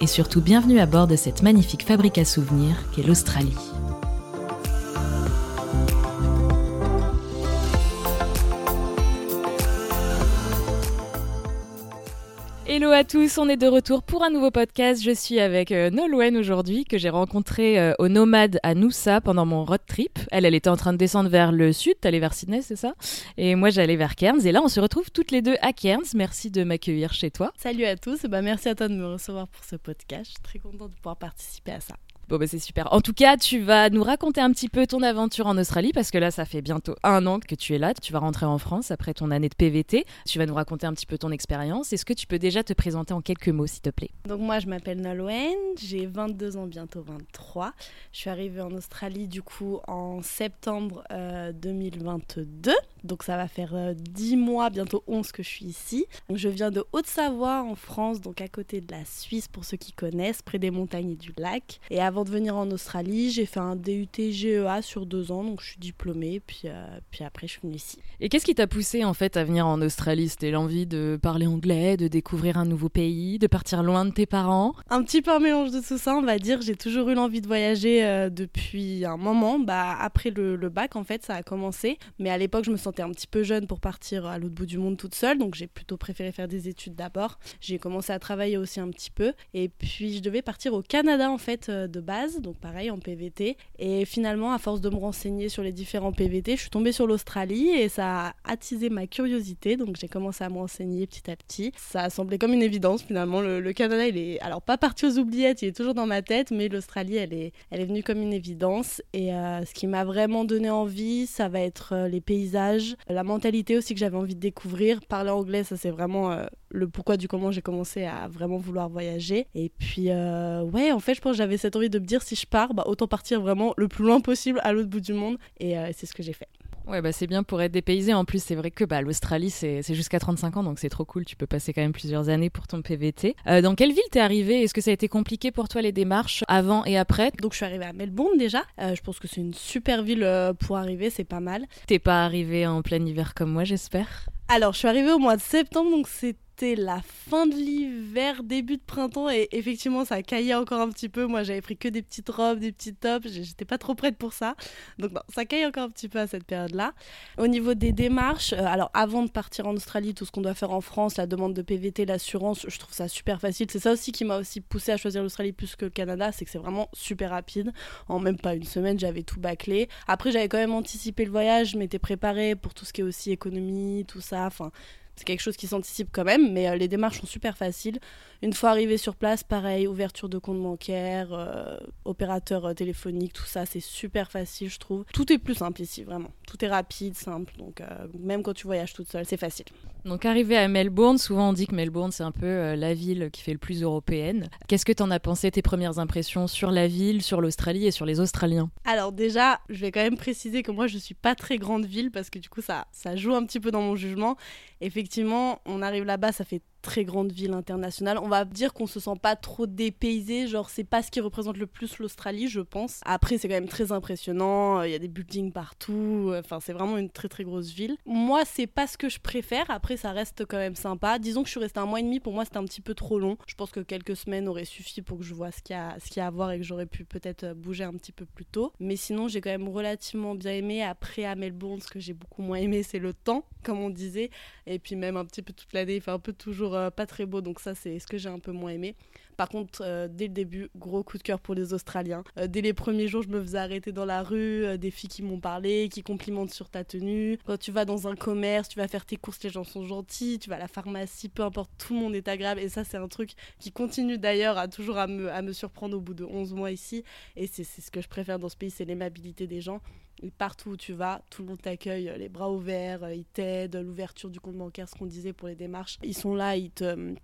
et surtout bienvenue à bord de cette magnifique fabrique à souvenirs qu'est l'Australie. Hello à tous, on est de retour pour un nouveau podcast. Je suis avec euh, Nolwenn aujourd'hui, que j'ai rencontré euh, au Nomade à Noosa pendant mon road trip. Elle, elle était en train de descendre vers le sud, aller vers Sydney, c'est ça? Et moi, j'allais vers Cairns. Et là, on se retrouve toutes les deux à Cairns. Merci de m'accueillir chez toi. Salut à tous, bah, merci à toi de me recevoir pour ce podcast. Je suis très contente de pouvoir participer à ça. Bon, bah c'est super. En tout cas, tu vas nous raconter un petit peu ton aventure en Australie parce que là, ça fait bientôt un an que tu es là. Tu vas rentrer en France après ton année de PVT. Tu vas nous raconter un petit peu ton expérience. Est-ce que tu peux déjà te présenter en quelques mots, s'il te plaît? Donc, moi, je m'appelle Nolwenn. J'ai 22 ans, bientôt 23. Je suis arrivée en Australie, du coup, en septembre 2022. Euh, Donc, ça va faire 10 euh, mois, bientôt 11 que je suis ici. Je viens de Haute-Savoie, en France, donc à côté de la Suisse, pour ceux qui connaissent, près des montagnes et du lac. Et avant de venir en Australie, j'ai fait un DUT GEA sur deux ans, donc je suis diplômée, puis, euh, puis après je suis venue ici. Et qu'est-ce qui t'a poussé en fait à venir en Australie? C'était l'envie de parler anglais, de découvrir un nouveau pays, de partir loin de tes parents? Un petit peu un mélange de tout ça, on va dire. J'ai toujours eu l'envie de voyager euh, depuis un moment. Bah, après le, le, bac, en fait, ça a commencé. Mais à l'époque, je me sentais un petit peu jeune pour partir à l'autre bout du monde toute seule, donc j'ai plutôt préféré faire des études d'abord. J'ai commencé à travailler aussi un petit peu. Et puis je devais partir au Canada en fait euh, de base, donc pareil en PVT. Et finalement, à force de me renseigner sur les différents PVT, je suis tombée sur l'Australie et ça a attisé ma curiosité. Donc j'ai commencé à me renseigner petit à petit. Ça a semblé comme une évidence finalement. Le, Canada, il est alors pas parti aux oubliettes, il est toujours dans ma tête, mais l'Australie, elle est, elle est venue comme une évidence. Et euh, ce qui m'a vraiment donné envie, ça va être euh, les paysages, la mentalité aussi que j'avais envie de découvrir. Parler anglais, ça c'est vraiment euh, le pourquoi du comment j'ai commencé à vraiment vouloir voyager. Et puis, ouais, en fait, je pense que j'avais cette envie de me dire si je pars, bah, autant partir vraiment le plus loin possible à l'autre bout du monde. Et c'est ce que j'ai fait. Ouais, bah c'est bien pour être dépaysé. En plus, c'est vrai que bah, l'Australie, c'est jusqu'à 35 ans, donc c'est trop cool. Tu peux passer quand même plusieurs années pour ton PVT. Euh, dans quelle ville t'es arrivée Est-ce que ça a été compliqué pour toi les démarches avant et après? Donc je suis arrivée à Melbourne déjà. Euh, je pense que c'est une super ville euh, pour arriver, c'est pas mal. T'es pas arrivée en plein hiver comme moi, j'espère? Alors, je suis arrivée au mois de septembre, donc c'était la fin de l'hiver, début de printemps, et effectivement, ça caillait encore un petit peu. Moi, j'avais pris que des petites robes, des petits tops, j'étais pas trop prête pour ça. Donc, non, ça caille encore un petit peu à cette période-là. Au niveau des démarches, euh, alors avant de partir en Australie, tout ce qu'on doit faire en France, la demande de PVT, l'assurance, je trouve ça super facile. C'est ça aussi qui m'a aussi poussé à choisir l'Australie plus que le Canada, c'est que c'est vraiment super rapide. En même pas une semaine, j'avais tout bâclé. Après, j'avais quand même anticipé le voyage, je m'étais préparée pour tout ce qui est aussi économie, tout ça. Enfin, c'est quelque chose qui s'anticipe quand même, mais euh, les démarches sont super faciles. Une fois arrivé sur place, pareil, ouverture de compte bancaire, euh, opérateur euh, téléphonique, tout ça, c'est super facile, je trouve. Tout est plus simple ici, vraiment. Tout est rapide, simple, donc même quand tu voyages toute seule, c'est facile. Donc arrivé à Melbourne, souvent on dit que Melbourne c'est un peu la ville qui fait le plus européenne. Qu'est-ce que tu en as pensé, tes premières impressions sur la ville, sur l'Australie et sur les Australiens? Alors déjà, je vais quand même préciser que moi je suis pas très grande ville parce que du coup ça, ça joue un petit peu dans mon jugement. Effectivement, on arrive là-bas, ça fait très grande ville internationale. On va dire qu'on se sent pas trop dépaysé, genre c'est pas ce qui représente le plus l'Australie, je pense. Après, c'est quand même très impressionnant, il y a des buildings partout, enfin c'est vraiment une très très grosse ville. Moi, c'est pas ce que je préfère, après ça reste quand même sympa. Disons que je suis restée un mois et demi, pour moi c'était un petit peu trop long. Je pense que quelques semaines auraient suffi pour que je vois ce qu'il y a, à voir et que j'aurais pu peut-être bouger un petit peu plus tôt. Mais sinon, j'ai quand même relativement bien aimé. Après, à Melbourne, ce que j'ai beaucoup moins aimé, c'est le temps, comme on disait. Et puis même un petit peu toute l'année, il fait un peu toujours euh, pas très beau, donc ça c'est ce que j'ai un peu moins aimé. Par contre, euh, dès le début, gros coup de cœur pour les Australiens. Euh, dès les premiers jours, je me faisais arrêter dans la rue, des filles qui m'ont parlé, qui complimentent sur ta tenue. Quand tu vas dans un commerce, tu vas faire tes courses, les gens sont gentils. Tu vas à la pharmacie, peu importe, tout le monde est agréable. Et ça, c'est un truc qui continue d'ailleurs à toujours à me, me surprendre au bout de 11 mois ici. Et c'est ce que je préfère dans ce pays, c'est l'aimabilité des gens. Et partout où tu vas, tout le monde t'accueille, les bras ouverts, ils t'aident, l'ouverture du compte bancaire, ce qu'on disait pour les démarches. Ils sont là, ils te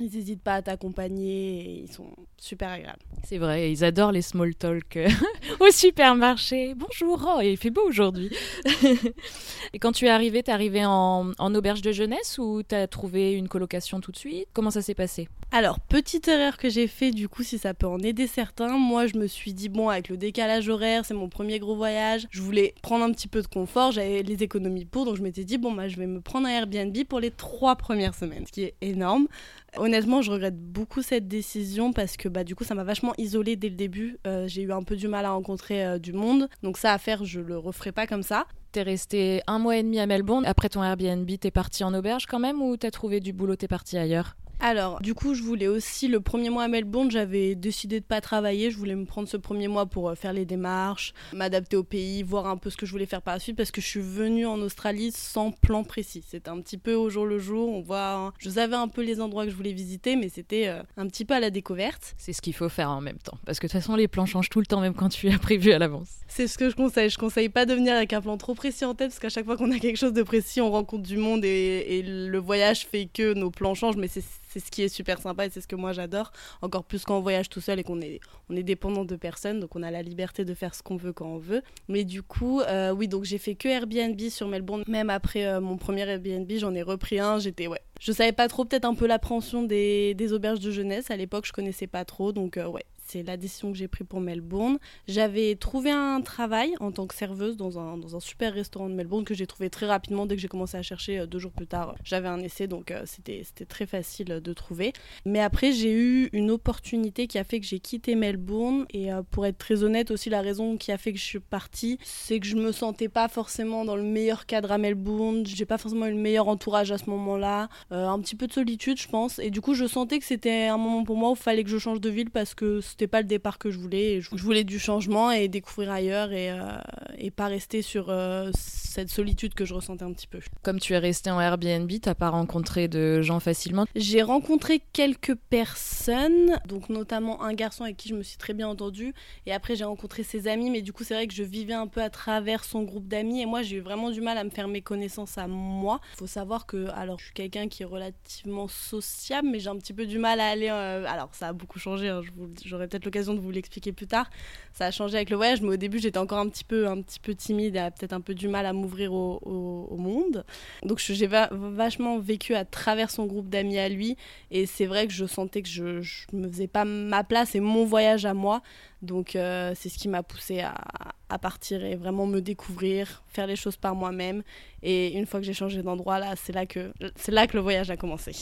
Ils n'hésitent pas à t'accompagner et ils sont super agréables. C'est vrai, ils adorent les small talk euh, au supermarché. Bonjour, oh, il fait beau aujourd'hui. et quand tu es arrivé, t'es arrivé en, en auberge de jeunesse ou t'as trouvé une colocation tout de suite? Comment ça s'est passé? Alors, petite erreur que j'ai fait, du coup, si ça peut en aider certains, moi je me suis dit, bon, avec le décalage horaire, c'est mon premier gros voyage, je voulais prendre un petit peu de confort, j'avais les économies pour, donc je m'étais dit, bon, bah, je vais me prendre un Airbnb pour les trois premières semaines, ce qui est énorme. Honnêtement, je regrette beaucoup cette décision parce que bah, du coup, ça m'a vachement isolée dès le début. Euh, j'ai eu un peu du mal à rencontrer euh, du monde. Donc ça à faire, je le referai pas comme ça. T'es resté un mois et demi à Melbourne. Après ton Airbnb, t'es parti en auberge quand même ou t'as trouvé du boulot, t'es parti ailleurs? Alors, du coup, je voulais aussi le premier mois à Melbourne, j'avais décidé de pas travailler. Je voulais me prendre ce premier mois pour euh, faire les démarches, m'adapter au pays, voir un peu ce que je voulais faire par la suite, parce que je suis venue en Australie sans plan précis. C'était un petit peu au jour le jour. On voit, hein. je savais un peu les endroits que je voulais visiter, mais c'était euh, un petit peu à la découverte. C'est ce qu'il faut faire en même temps, parce que de toute façon, les plans changent tout le temps, même quand tu as prévu à l'avance. C'est ce que je conseille. Je conseille pas de venir avec un plan trop précis en tête, parce qu'à chaque fois qu'on a quelque chose de précis, on rencontre du monde et, et le voyage fait que nos plans changent, mais c'est c'est ce qui est super sympa et c'est ce que moi j'adore. Encore plus quand on voyage tout seul et qu'on est, on est dépendant de personne, donc on a la liberté de faire ce qu'on veut quand on veut. Mais du coup, euh, oui, donc j'ai fait que Airbnb sur Melbourne. Même après euh, mon premier Airbnb, j'en ai repris un. J'étais, ouais. Je savais pas trop, peut-être un peu l'appréhension des, des auberges de jeunesse. À l'époque, je connaissais pas trop, donc euh, ouais, c'est la décision que j'ai prise pour Melbourne. J'avais trouvé un travail en tant que serveuse dans un, dans un super restaurant de Melbourne que j'ai trouvé très rapidement dès que j'ai commencé à chercher euh, deux jours plus tard. J'avais un essai donc euh, c'était très facile de trouver. Mais après j'ai eu une opportunité qui a fait que j'ai quitté Melbourne et euh, pour être très honnête aussi la raison qui a fait que je suis partie c'est que je me sentais pas forcément dans le meilleur cadre à Melbourne. J'ai pas forcément eu le meilleur entourage à ce moment-là. un petit peu de solitude je pense et du coup je sentais que c'était un moment pour moi où il fallait que je change de ville parce que c'était pas le départ que je voulais. Je voulais du changement et découvrir ailleurs et, euh, et pas rester sur euh, cette solitude que je ressentais un petit peu. Comme tu es resté en Airbnb, t'as pas rencontré de gens facilement? J'ai rencontré quelques personnes, donc notamment un garçon avec qui je me suis très bien entendue. Et après, j'ai rencontré ses amis, mais du coup, c'est vrai que je vivais un peu à travers son groupe d'amis. Et moi, j'ai eu vraiment du mal à me faire mes connaissances à moi. Il faut savoir que, alors, je suis quelqu'un qui est relativement sociable, mais j'ai un petit peu du mal à aller. Euh, alors, ça a beaucoup changé, hein, j'aurais peut-être l'occasion de vous l'expliquer plus tard. Ça a changé avec le voyage, mais au début j'étais encore un petit peu, un petit peu timide et peut-être un peu du mal à m'ouvrir au, monde. Donc j'ai vachement vécu à travers son groupe d'amis à lui, et c'est vrai que je sentais que je, ne me faisais pas ma place et mon voyage à moi. Donc euh, c'est ce qui m'a poussé à, à, partir et vraiment me découvrir, faire les choses par moi-même. Et une fois que j'ai changé d'endroit, là, c'est là que c'est là que le voyage a commencé.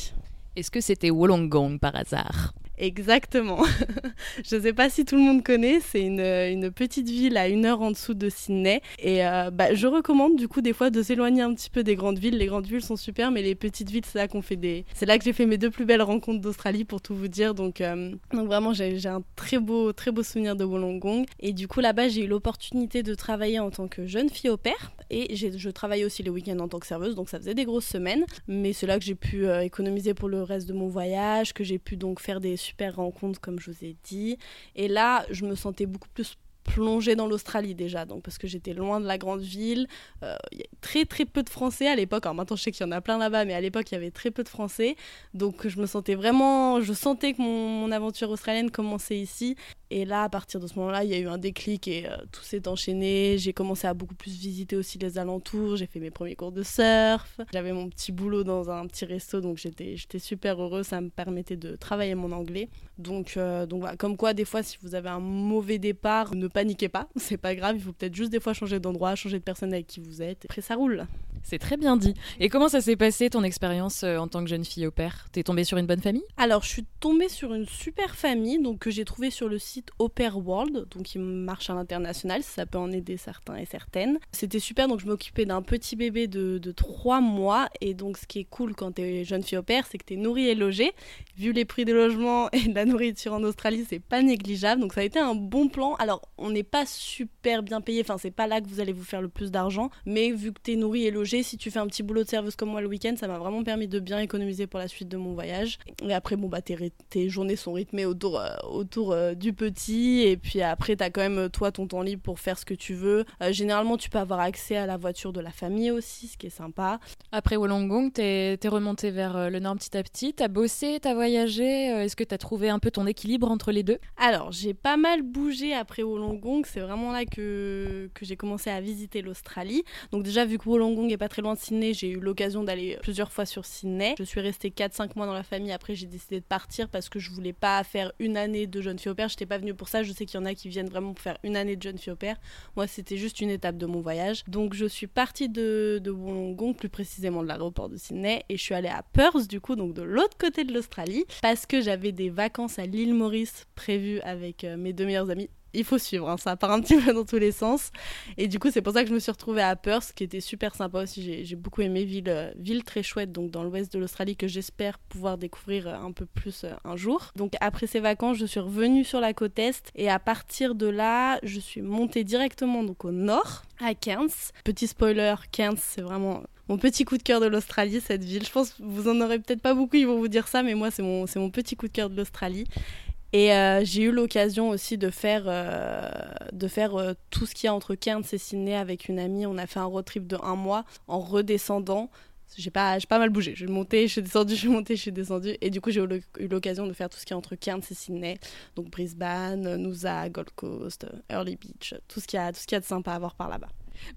Est-ce que c'était Wollongong par hasard? Exactement. je ne sais pas si tout le monde connaît, c'est une, une, petite ville à une heure en dessous de Sydney. Et euh, bah, je recommande du coup des fois de s'éloigner un petit peu des grandes villes. Les grandes villes sont super, mais les petites villes, c'est là qu'on fait des. C'est là que j'ai fait mes deux plus belles rencontres d'Australie pour tout vous dire. Donc, euh, donc vraiment, j'ai un très beau, très beau souvenir de Wollongong. Et du coup, là-bas, j'ai eu l'opportunité de travailler en tant que jeune fille au père. Et je travaillais aussi les week-ends en tant que serveuse, donc ça faisait des grosses semaines. Mais c'est là que j'ai pu euh, économiser pour le reste de mon voyage, que j'ai pu donc faire des super rencontres, comme je vous ai dit. Et là, je me sentais beaucoup plus plongée dans l'Australie déjà, donc parce que j'étais loin de la grande ville. Euh, il y a très très peu de Français à l'époque. Alors maintenant je sais qu'il y en a plein là-bas, mais à l'époque il y avait très peu de Français. Donc je me sentais vraiment, je sentais que mon aventure australienne commençait ici. Et là, à partir de ce moment-là, il y a eu un déclic et euh, tout s'est enchaîné. J'ai commencé à beaucoup plus visiter aussi les alentours. J'ai fait mes premiers cours de surf. J'avais mon petit boulot dans un petit resto, donc j'étais, super heureuse. Ça me permettait de travailler mon anglais. Donc, euh, donc voilà. Comme quoi, des fois, si vous avez un mauvais départ, ne paniquez pas. C'est pas grave. Il faut peut-être juste des fois changer d'endroit, changer de personne avec qui vous êtes. Après, ça roule. C'est très bien dit. Et comment ça s'est passé ton expérience euh, en tant que jeune fille au père T'es tombée sur une bonne famille? Alors, je suis tombée sur une super famille donc que j'ai trouvée sur le site Au Pair World, donc qui marche à l'international, ça peut en aider certains et certaines. C'était super, donc je m'occupais d'un petit bébé de, de 3 mois. Et donc, ce qui est cool quand t'es jeune fille au père, c'est que t'es nourrie et logée. Vu les prix des logements et de la nourriture en Australie, c'est pas négligeable. Donc, ça a été un bon plan. Alors, on n'est pas super bien payé, enfin, c'est pas là que vous allez vous faire le plus d'argent, mais vu que t'es nourrie et logée, Si tu fais un petit boulot de serveuse comme moi le week-end, ça m'a vraiment permis de bien économiser pour la suite de mon voyage. Et après, bon, bah, tes, journées sont rythmées autour, euh, autour euh, du petit. Et puis après, tu as quand même, toi, ton temps libre pour faire ce que tu veux. généralement, tu peux avoir accès à la voiture de la famille aussi, ce qui est sympa. Après Wollongong, t'es es remonté vers le nord petit à petit. T'as bossé, t'as voyagé. Est-ce que t'as trouvé un peu ton équilibre entre les deux? Alors, j'ai pas mal bougé après Wollongong. C'est vraiment là que, que j'ai commencé à visiter l'Australie. Donc déjà, vu que Wollongong est pas très loin de Sydney, j'ai eu l'occasion d'aller plusieurs fois sur Sydney. Je suis restée 4-5 mois dans la famille. Après, j'ai décidé de partir parce que je voulais pas faire une année de jeune fille au père. J'étais pas venue pour ça. Je sais qu'il y en a qui viennent vraiment pour faire une année de jeune fille au père. Moi, c'était juste une étape de mon voyage. Donc, je suis partie de, de Wollongong, plus précisément de l'aéroport de Sydney, et je suis allée à Perth, du coup, donc de l'autre côté de l'Australie, parce que j'avais des vacances à l'île Maurice prévues avec euh, mes deux meilleurs amis il faut suivre, hein, ça part un petit peu dans tous les sens. Et du coup, c'est pour ça que je me suis retrouvée à Perth, qui était super sympa aussi. J'ai beaucoup aimé, ville, euh, ville très chouette, donc dans l'ouest de l'Australie, que j'espère pouvoir découvrir euh, un peu plus euh, un jour. Donc après ces vacances, je suis revenue sur la côte est, et à partir de là, je suis montée directement donc au nord, à Cairns. Petit spoiler, Cairns, c'est vraiment mon petit coup de cœur de l'Australie, cette ville. Je pense que vous en aurez peut-être pas beaucoup, ils vont vous dire ça, mais moi, c'est mon, mon petit coup de cœur de l'Australie. Et euh, j'ai eu l'occasion aussi de faire, euh, de faire euh, tout ce qu'il y a entre Cairns et Sydney avec une amie. On a fait un road trip de un mois en redescendant. J'ai pas, mal bougé. Je suis montée, je suis descendue, je suis montée, je suis descendue. Et du coup, j'ai eu l'occasion de faire tout ce qui est entre Cairns et Sydney. Donc Brisbane, Noosa, Gold Coast, Early Beach, tout ce qu'il y a, tout ce qu'il y a de sympa à voir par là-bas.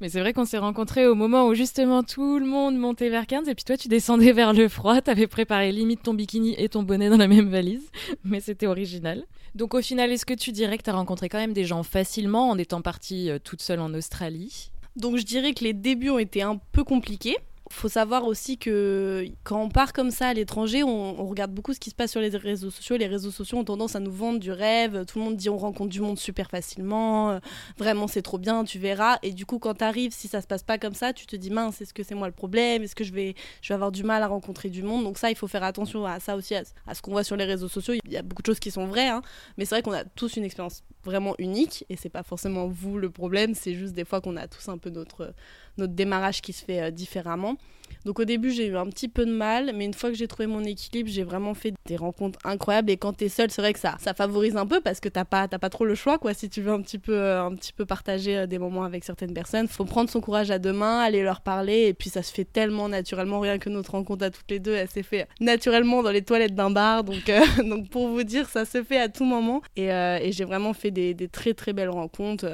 Mais c'est vrai qu'on s'est rencontrés au moment où justement tout le monde montait vers 15 et puis toi tu descendais vers le froid, t'avais préparé limite ton bikini et ton bonnet dans la même valise, mais c'était original. Donc au final, est-ce que tu dirais que tu as rencontré quand même des gens facilement en étant partie euh, toute seule en Australie? Donc je dirais que les débuts ont été un peu compliqués faut savoir aussi que quand on part comme ça à l'étranger, on, regarde beaucoup ce qui se passe sur les réseaux sociaux. Les réseaux sociaux ont tendance à nous vendre du rêve. Tout le monde dit on rencontre du monde super facilement. Euh, vraiment, c'est trop bien, tu verras. Et du coup, quand tu arrives, si ça se passe pas comme ça, tu te dis mince, est-ce que c'est moi le problème? Est-ce que je vais, je vais avoir du mal à rencontrer du monde? Donc ça, il faut faire attention à ça aussi, à, ce qu'on voit sur les réseaux sociaux. Il y a beaucoup de choses qui sont vraies, hein. mais c'est vrai qu'on a tous une expérience vraiment unique et c'est pas forcément vous le problème. C'est juste des fois qu'on a tous un peu notre notre démarrage qui se fait euh, différemment. Donc au début, j'ai eu un petit peu de mal, mais une fois que j'ai trouvé mon équilibre, j'ai vraiment fait des rencontres incroyables. Et quand t'es seul, c'est vrai que ça, ça favorise un peu parce que t'as pas, pas trop le choix, quoi. Si tu veux un petit peu, euh, un petit peu partager euh, des moments avec certaines personnes, faut prendre son courage à deux mains, aller leur parler, et puis ça se fait tellement naturellement. Rien que notre rencontre à toutes les deux, elle s'est fait naturellement dans les toilettes d'un bar. Donc, donc pour vous dire, ça se fait à tout moment. Et, j'ai vraiment fait des, des, très très belles rencontres.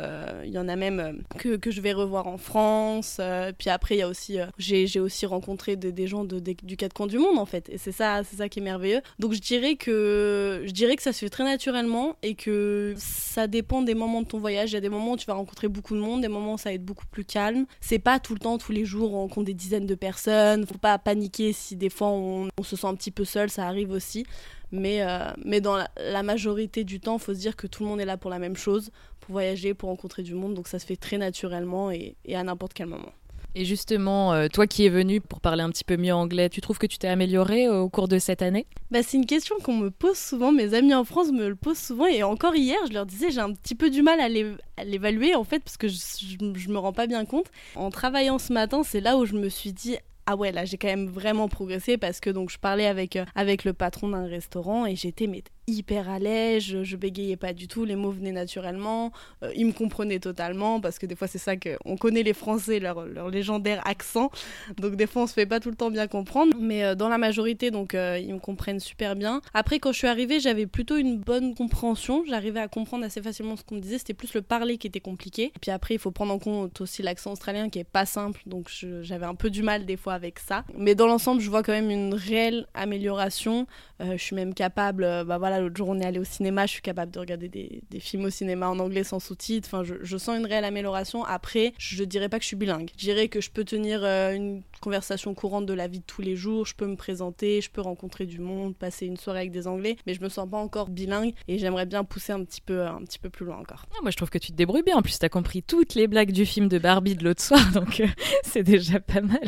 Il y en a même que, que je vais revoir en France. Puis après, y a aussi, j'ai aussi rencontrer des gens du quatre coins du monde en fait. Et c'est ça, c'est ça qui est merveilleux. Donc je dirais que je dirais que ça se fait très naturellement et que ça dépend des moments de ton voyage. Il y a des moments où tu vas rencontrer beaucoup de monde, des moments où ça va être beaucoup plus calme. C'est pas tout le temps, tous les jours, on rencontre des dizaines de personnes. Faut pas paniquer si des fois on, se sent un petit peu seul, ça arrive aussi. Mais, euh, mais dans la, majorité du temps, il faut se dire que tout le monde est là pour la même chose, pour voyager, pour rencontrer du monde. Donc ça se fait très naturellement et à n'importe quel moment. Et justement, euh, toi qui es venu pour parler un petit peu mieux anglais, tu trouves que tu t'es amélioré au cours de cette année? Bah, C'est une question qu'on me pose souvent, mes amis en France me le posent souvent, et encore hier, je leur disais, j'ai un petit peu du mal à l'évaluer en fait, parce que je, je, me rends pas bien compte. En travaillant ce matin, c'est là où je me suis dit, ah ouais là j'ai quand même vraiment progressé parce que donc je parlais avec euh, avec le patron d'un restaurant et j'étais hyper à l'aise, je, bégayais pas du tout, les mots venaient naturellement, euh, ils me comprenaient totalement parce que des fois c'est ça qu'on connaît les Français, leur, leur, légendaire accent, donc des fois on se fait pas tout le temps bien comprendre, mais euh, dans la majorité donc euh, ils me comprennent super bien. Après quand je suis arrivée j'avais plutôt une bonne compréhension, j'arrivais à comprendre assez facilement ce qu'on me disait, c'était plus le parler qui était compliqué. Et puis après il faut prendre en compte aussi l'accent australien qui est pas simple, donc j'avais un peu du mal des fois avec ça. Mais dans l'ensemble je vois quand même une réelle amélioration, je suis même capable, bah voilà l'autre jour, on est allé au cinéma, je suis capable de regarder des, films au cinéma en anglais sans sous-titres. Enfin, je, sens une réelle amélioration. Après, je dirais pas que je suis bilingue. Je dirais que je peux tenir euh, une conversation courante de la vie de tous les jours, je peux me présenter, je peux rencontrer du monde, passer une soirée avec des Anglais, mais je me sens pas encore bilingue et j'aimerais bien pousser un petit peu, un petit peu plus loin encore. Ah, moi, je trouve que tu te débrouilles bien. En plus, tu as compris toutes les blagues du film de Barbie de l'autre soir, donc euh, c'est déjà pas mal.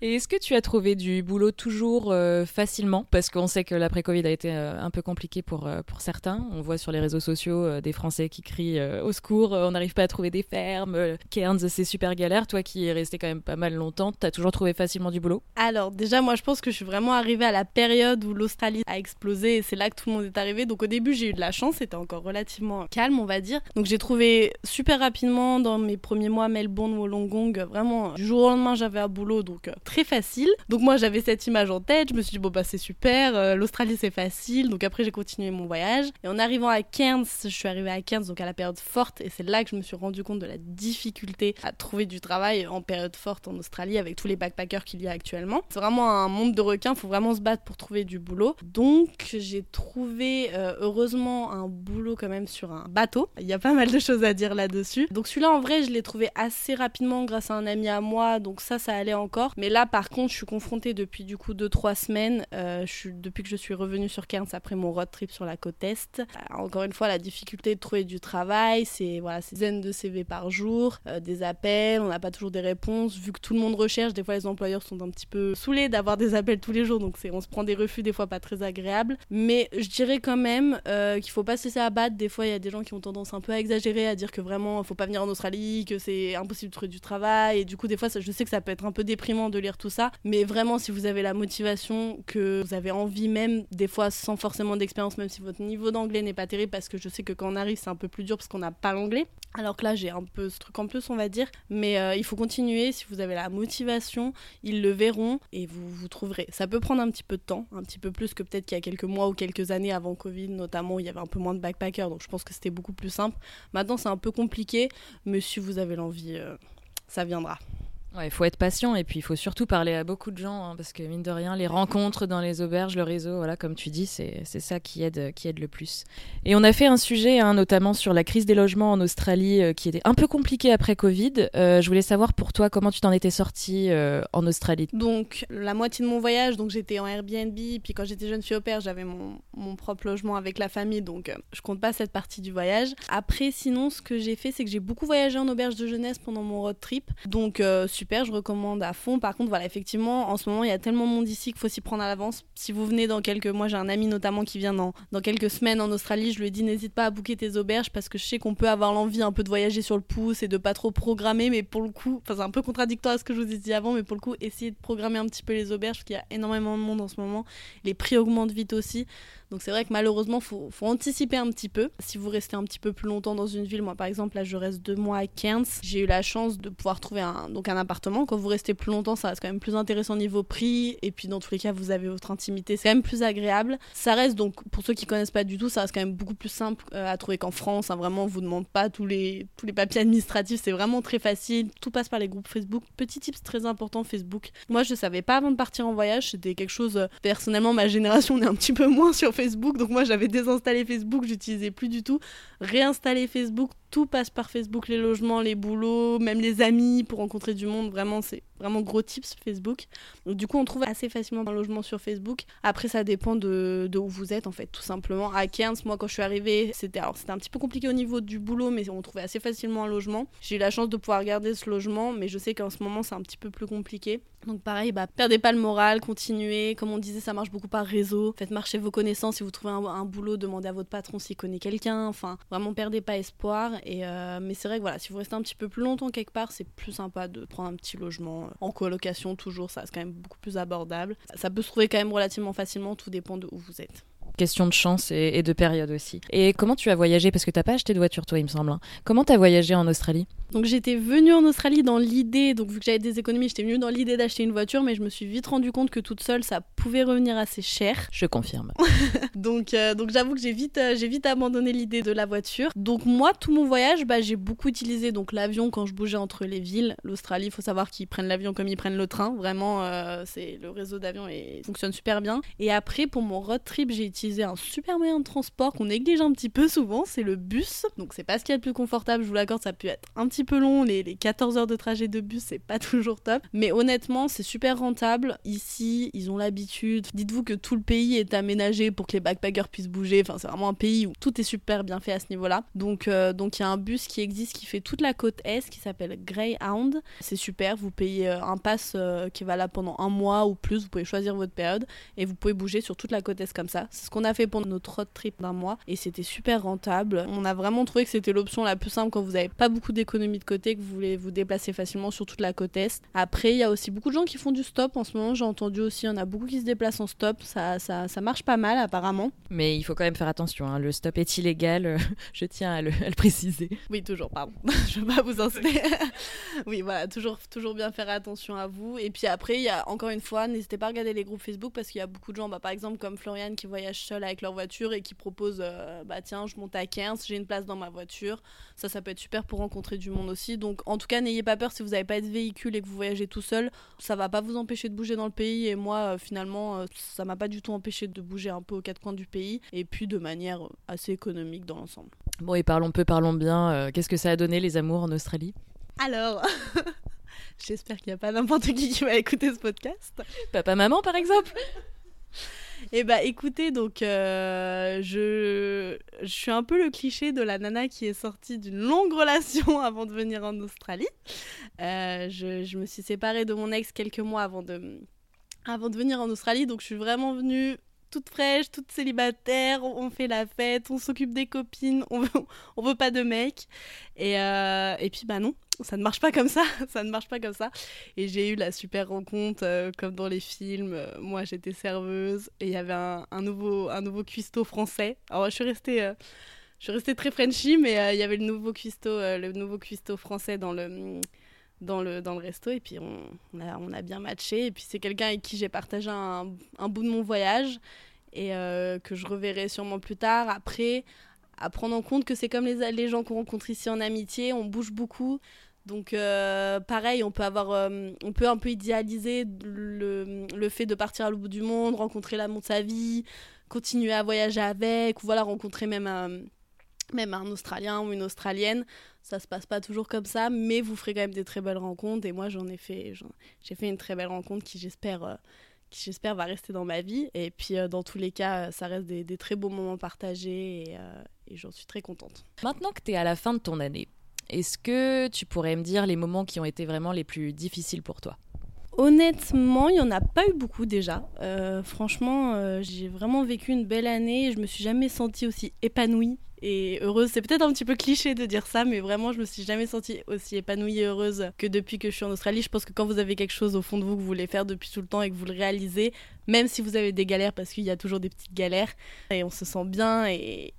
Et est-ce que tu as trouvé du boulot toujours euh, facilement? Parce qu'on sait que l'après-Covid a été euh, un peu compliqué pour, euh, pour certains. On voit sur les réseaux sociaux des Français qui crient au secours, on n'arrive pas à trouver des fermes, Cairns c'est super galère. Toi qui es resté quand même pas mal longtemps, tu as toujours trouvé facilement du boulot? Alors déjà moi je pense que je suis vraiment arrivée à la période où l'Australie a explosé et c'est là que tout le monde est arrivé. Donc au début j'ai eu de la chance, c'était encore relativement calme on va dire. Donc j'ai trouvé super rapidement dans mes premiers mois Melbourne, Wollongong, vraiment du jour au lendemain j'avais un boulot donc très facile. Donc moi j'avais cette image en tête, je me suis dit bon bah c'est super, euh, l'Australie c'est facile, donc après j'ai continué mon voyage. Et en arrivant à Cairns, je suis arrivée à Cairns donc à la période forte et c'est là que je me suis rendu compte de la difficulté à trouver du travail en période forte en Australie avec tous les backpackers qu'il y a actuellement. C'est vraiment un monde de requins, faut vraiment se battre pour trouver du boulot. Donc j'ai trouvé euh, heureusement un boulot quand même sur un bateau. Il y a pas mal de choses à dire là-dessus. Donc celui-là en vrai je l'ai trouvé assez rapidement grâce à un ami à moi, donc ça ça allait encore. Là par contre je suis confrontée depuis du coup 2-3 semaines, euh, depuis que je suis revenue sur Cairns après mon road trip sur la côte Est. Euh, encore une fois, la difficulté de trouver du travail, c'est voilà, dizaines de CV par jour, euh, des appels, on n'a pas toujours des réponses. Vu que tout le monde recherche, des fois les employeurs sont un petit peu saoulés d'avoir des appels tous les jours, donc on se prend des refus des fois pas très agréables. Mais je dirais quand même qu'il faut pas se laisser abattre. Des fois, il y a des gens qui ont tendance un peu à exagérer, à dire que vraiment, il faut pas venir en Australie, que c'est impossible de trouver du travail. Et du coup, des fois, je sais que ça peut être un peu déprimant de lire tout ça, mais vraiment, si vous avez la motivation, que vous avez envie même, des fois sans forcément d'expérience, même si votre niveau d'anglais n'est pas terrible, parce que je sais que quand on arrive, c'est un peu plus dur parce qu'on n'a pas l'anglais. Alors que là, j'ai un peu ce truc en plus, on va dire. Mais euh, il faut continuer. Si vous avez la motivation, ils le verront et vous vous trouverez. Ça peut prendre un petit peu de temps, un petit peu plus que peut-être qu'il y a quelques mois ou quelques années avant Covid, notamment il y avait un peu moins de backpackers. Donc je pense que c'était beaucoup plus simple. Maintenant, c'est un peu compliqué, mais si vous avez l'envie, euh, ça viendra. Il faut être patient et puis il faut surtout parler à beaucoup de gens hein, parce que mine de rien, les rencontres dans les auberges, le réseau, voilà, comme tu dis, c'est ça qui aide, qui aide le plus. Et on a fait un sujet hein, notamment sur la crise des logements en Australie euh, qui était un peu compliqué après Covid. Euh, je voulais savoir pour toi comment tu t'en étais sortie euh, en Australie? Donc la moitié de mon voyage, donc j'étais en Airbnb, puis quand j'étais jeune fille au père, j'avais mon, mon, propre logement avec la famille, donc je compte pas cette partie du voyage. Après, sinon, ce que j'ai fait, c'est que j'ai beaucoup voyagé en auberge de jeunesse pendant mon road trip, donc super, je recommande à fond. Par contre, voilà, effectivement, en ce moment, il y a tellement de monde ici qu'il faut s'y prendre à l'avance. Si vous venez dans quelques mois, j'ai un ami notamment qui vient dans, dans quelques semaines en Australie, je lui ai dit n'hésite pas à booker tes auberges parce que je sais qu'on peut avoir l'envie un peu de voyager sur le pouce et de pas trop programmer, mais pour le coup, enfin, c'est un peu contradictoire à ce que je vous ai dit avant, mais pour le coup, essayez de programmer un petit peu les auberges parce qu'il y a énormément de monde en ce moment. Les prix augmentent vite aussi. Donc c'est vrai que malheureusement, il faut, faut, anticiper un petit peu. Si vous restez un petit peu plus longtemps dans une ville, moi par exemple, là je reste deux mois à Cairns, j'ai eu la chance de pouvoir trouver un, donc un appartement. Quand vous restez plus longtemps, ça reste quand même plus intéressant niveau prix. Et puis dans tous les cas, vous avez votre intimité, c'est quand même plus agréable. Ça reste donc, pour ceux qui connaissent pas du tout, ça reste quand même beaucoup plus simple euh, à trouver qu'en France. Hein. vraiment, on vous demande pas tous les, tous les papiers administratifs, c'est vraiment très facile. Tout passe par les groupes Facebook. Petit tips très important, Facebook. Moi je savais pas avant de partir en voyage, c'était quelque chose, euh, personnellement, ma génération on est un petit peu moins sur Facebook Donc moi j'avais désinstallé Facebook, j'utilisais plus du tout. Réinstaller Facebook, tout passe par Facebook, les logements, les boulots, même les amis pour rencontrer du monde. Vraiment, c'est vraiment gros tips Facebook. Donc, du coup, on trouve assez facilement un logement sur Facebook. Après, ça dépend de, de, où vous êtes, en fait, tout simplement. À Cairns, moi, quand je suis arrivée, c'était alors c'était un petit peu compliqué au niveau du boulot, mais on trouvait assez facilement un logement. J'ai eu la chance de pouvoir garder ce logement, mais je sais qu'en ce moment, c'est un petit peu plus compliqué. Donc, pareil, bah, perdez pas le moral, continuez. Comme on disait, ça marche beaucoup par réseau. Faites marcher vos connaissances. Si vous trouvez un, un boulot, demandez à votre patron s'il connaît quelqu'un. Enfin, vraiment, perdez pas espoir. Euh, mais c'est vrai que voilà, si vous restez un petit peu plus longtemps quelque part, c'est plus sympa de prendre un petit logement en colocation toujours, ça reste quand même beaucoup plus abordable. Ça peut se trouver quand même relativement facilement, tout dépend de où vous êtes. Question de chance et, de période aussi. Et comment tu as voyagé Parce que tu n'as pas acheté de voiture, toi, il me semble. Hein. Comment tu as voyagé en Australie? Donc j'étais venue en Australie dans l'idée, donc vu que j'avais des économies, j'étais venue dans l'idée d'acheter une voiture, mais je me suis vite rendu compte que toute seule, ça pouvait revenir assez cher. Je confirme. donc euh, donc j'avoue que j'ai vite, euh, j'ai vite abandonné l'idée de la voiture. Donc moi, tout mon voyage, bah, j'ai beaucoup utilisé donc l'avion quand je bougeais entre les villes. L'Australie, il faut savoir qu'ils prennent l'avion comme ils prennent le train. Vraiment, euh, c'est le réseau d'avion et fonctionne super bien. Et après, pour mon road trip, j'ai utilisé utiliser un super moyen de transport qu'on néglige un petit peu souvent, c'est le bus. Donc c'est pas ce qu'il y a de plus confortable, je vous l'accorde, ça peut être un petit peu long, les, les 14 heures de trajet de bus, c'est pas toujours top. Mais honnêtement, c'est super rentable. Ici, ils ont l'habitude. Dites-vous que tout le pays est aménagé pour que les backpackers puissent bouger. Enfin, c'est vraiment un pays où tout est super bien fait à ce niveau-là. Donc, euh, donc il y a un bus qui existe qui fait toute la côte est, qui s'appelle Greyhound. C'est super. Vous payez euh, un pass euh, qui va là pendant un mois ou plus. Vous pouvez choisir votre période et vous pouvez bouger sur toute la côte est comme ça. C'est ce qu'on a fait pour notre road trip d'un mois et c'était super rentable. On a vraiment trouvé que c'était l'option la plus simple quand vous n'avez pas beaucoup d'économies de côté, que vous voulez vous déplacer facilement sur toute la côte est. Après, il y a aussi beaucoup de gens qui font du stop en ce moment. J'ai entendu aussi, il y en a beaucoup qui se déplacent en stop. Ça, ça, ça marche pas mal apparemment. Mais il faut quand même faire attention. Hein. Le stop est illégal. Je tiens à le, à le préciser. Oui, toujours, pardon. Je veux pas vous inciter. oui, voilà, toujours, toujours bien faire attention à vous. Et puis après, il y a encore une fois, n'hésitez pas à regarder les groupes Facebook parce qu'il y a beaucoup de gens, bah, par exemple comme Florian qui voyage seul avec leur voiture et qui propose, euh, bah tiens, je monte à 15, j'ai une place dans ma voiture. Ça, ça peut être super pour rencontrer du monde aussi. Donc en tout cas, n'ayez pas peur si vous n'avez pas de véhicule et que vous voyagez tout seul. Ça va pas vous empêcher de bouger dans le pays. Et moi, euh, finalement, euh, ça m'a pas du tout empêché de bouger un peu aux quatre coins du pays. Et puis de manière assez économique dans l'ensemble. Bon, et parlons peu, parlons bien. Qu'est-ce que ça a donné les amours en Australie? Alors, j'espère qu'il n'y a pas n'importe qui qui va écouter ce podcast. Papa, maman, par exemple? Eh bah écoutez, donc euh, je... je suis un peu le cliché de la nana qui est sortie d'une longue relation avant de venir en Australie. Euh, je, je, me suis séparée de mon ex quelques mois avant de, avant de venir en Australie, donc je suis vraiment venue toute fraîche, toute célibataire, on fait la fête, on s'occupe des copines, on veut, on veut pas de mec. Et, euh, et puis bah non, ça ne marche pas comme ça, ça ne marche pas comme ça. Et j'ai eu la super rencontre, euh, comme dans les films. Euh, moi, j'étais serveuse et il y avait un, nouveau, un nouveau cuistot français. Alors, je suis restée, euh, je suis restée très Frenchy, mais il y avait le nouveau cuistot, le nouveau cuistot français dans le, dans le, dans le resto. Et puis, on, on, a, bien matché. Et puis, c'est quelqu'un avec qui j'ai partagé un, bout de mon voyage et que je reverrai sûrement plus tard. Après, à prendre en compte que c'est comme les gens qu'on rencontre ici en amitié, on bouge beaucoup. Donc euh, pareil, on peut avoir, euh, on peut un peu idéaliser le, fait de partir à l'autre bout du monde, rencontrer l'amour de sa vie, continuer à voyager avec, ou voilà rencontrer même un, même un Australien ou une Australienne. Ça se passe pas toujours comme ça, mais vous ferez quand même des très belles rencontres. Et moi, j'en ai fait, j'ai fait une très belle rencontre qui j'espère, euh, qui j'espère va rester dans ma vie. Et puis dans tous les cas, ça reste des, très beaux moments partagés et, et j'en suis très contente. Maintenant que tu es à la fin de ton année, est-ce que tu pourrais me dire les moments qui ont été vraiment les plus difficiles pour toi? Honnêtement, il n'y en a pas eu beaucoup déjà. Euh, franchement, euh, j'ai vraiment vécu une belle année. Je me suis jamais sentie aussi épanouie et heureuse. C'est peut-être un petit peu cliché de dire ça, mais vraiment, je me suis jamais sentie aussi épanouie et heureuse que depuis que je suis en Australie. Je pense que quand vous avez quelque chose au fond de vous que vous voulez faire depuis tout le temps et que vous le réalisez, même si vous avez des galères, parce qu'il y a toujours des petites galères, et on se sent bien et,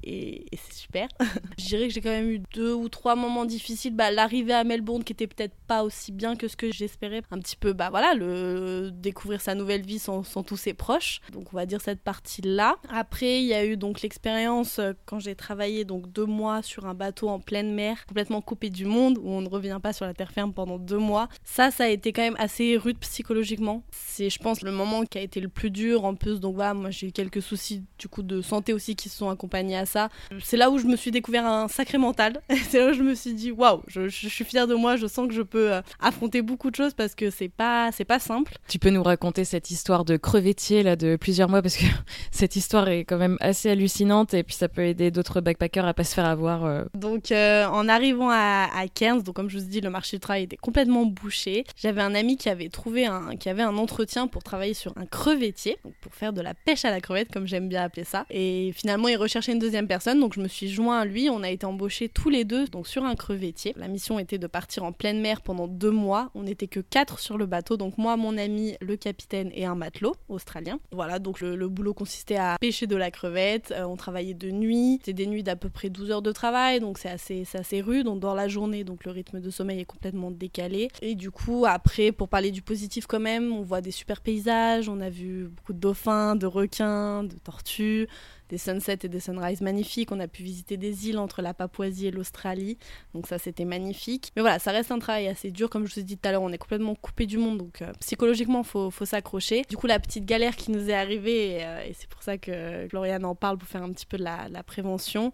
c'est super. je dirais que j'ai quand même eu deux ou trois moments difficiles. Bah, L'arrivée à Melbourne qui était peut-être pas aussi bien que ce que j'espérais. Un petit peu, bah voilà, le découvrir sa nouvelle vie sans, sans tous ses proches. Donc on va dire cette partie-là. Après, il y a eu donc l'expérience quand j'ai travaillé donc deux mois sur un bateau en pleine mer, complètement coupé du monde, où on ne revient pas sur la terre ferme pendant deux mois. Ça, ça a été quand même assez rude psychologiquement. C'est, je pense, le moment qui a été le plus dur. En plus, donc voilà, moi j'ai eu quelques soucis du coup de santé aussi qui se sont accompagnés à ça. C'est là où je me suis découvert un sacré mental. C'est là où je me suis dit waouh, je, suis fière de moi. Je sens que je peux euh, affronter beaucoup de choses parce que c'est pas c'est pas simple. Tu peux nous raconter cette histoire de crevettier là de plusieurs mois parce que cette histoire est quand même assez hallucinante et puis ça peut aider d'autres backpackers à pas se faire avoir. Euh... Donc euh, en arrivant à, 15, donc comme je vous dis, le marché du travail était complètement bouché. J'avais un ami qui avait trouvé un qui avait un entretien pour travailler sur un crevettier, donc pour faire de la pêche à la crevette comme j'aime bien appeler ça. Et finalement, il recherchait une deuxième personne, donc je me suis joint à lui. On a été embauchés tous les deux donc sur un crevettier. La mission était de partir en pleine mer pendant deux mois. On n'était que quatre sur le bateau, donc moi, mon ami, le capitaine et un matelot australien. Voilà, donc le, le boulot consistait à pêcher de la crevette. Euh, on travaillait de nuit. C'était des nuits d'à peu près 12 heures de travail, donc c'est assez, assez rude. Donc dans la journée, donc le rythme de sommeil est complètement décalé. Et du coup, après, pour parler du positif quand même, on voit des super paysages. On a vu beaucoup de dauphins, de requins, de tortues des sunsets et des sunrises magnifiques. On a pu visiter des îles entre la Papouasie et l'Australie. Donc ça, c'était magnifique. Mais voilà, ça reste un travail assez dur. Comme je vous ai dit tout à l'heure, on est complètement coupé du monde. Donc psychologiquement, il faut, faut s'accrocher. Du coup, la petite galère qui nous est arrivée, et, c'est pour ça que Floriane en parle pour faire un petit peu de la prévention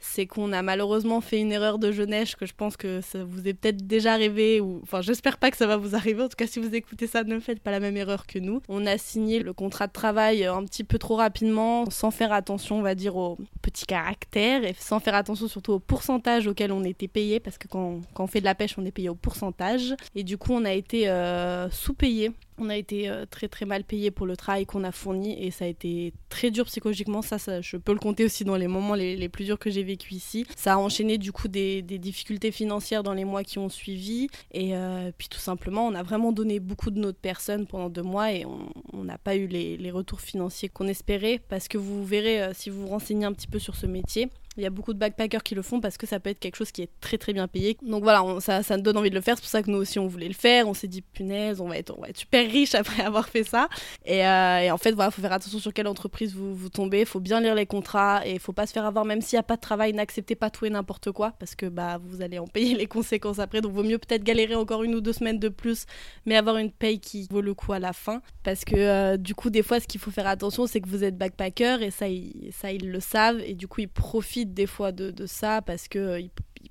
c'est qu'on a malheureusement fait une erreur de jeunesse que je pense que ça vous est peut-être déjà arrivé ou enfin j'espère pas que ça va vous arriver. En tout cas si vous écoutez ça ne faites pas la même erreur que nous. On a signé le contrat de travail un petit peu trop rapidement sans faire attention on va dire aux petits caractères et sans faire attention surtout au pourcentage auquel on était payé parce que quand, on fait de la pêche on est payé au pourcentage. Et du coup on a été euh, sous-payé on a été euh, très très mal payé pour le travail qu'on a fourni et ça a été très dur psychologiquement. Ça, ça je peux le compter aussi dans les moments les, plus durs que j'ai vécu ici. Ça a enchaîné du coup des, difficultés financières dans les mois qui ont suivi. Et euh, puis tout simplement, on a vraiment donné beaucoup de notre personne pendant deux mois et on n'a pas eu les, retours financiers qu'on espérait parce que vous verrez euh, si vous vous renseignez un petit peu sur ce métier. Il y a beaucoup de backpackers qui le font parce que ça peut être quelque chose qui est très très bien payé. Donc voilà, ça, ça nous donne envie de le faire. C'est pour ça que nous aussi on voulait le faire. On s'est dit punaise, on va être, on va être super riche après avoir fait ça. Et, euh, en fait, voilà, faut faire attention sur quelle entreprise vous, vous tombez. Faut bien lire les contrats et faut pas se faire avoir. Même s'il n'y a pas de travail, n'acceptez pas tout et n'importe quoi parce que bah vous allez en payer les conséquences après. Donc vaut mieux peut-être galérer encore une ou deux semaines de plus, mais avoir une paye qui vaut le coup à la fin. Parce que euh, du coup, des fois, ce qu'il faut faire attention, c'est que vous êtes backpacker et ça, ça ils le savent et du coup ils profitent des fois de, ça parce que euh,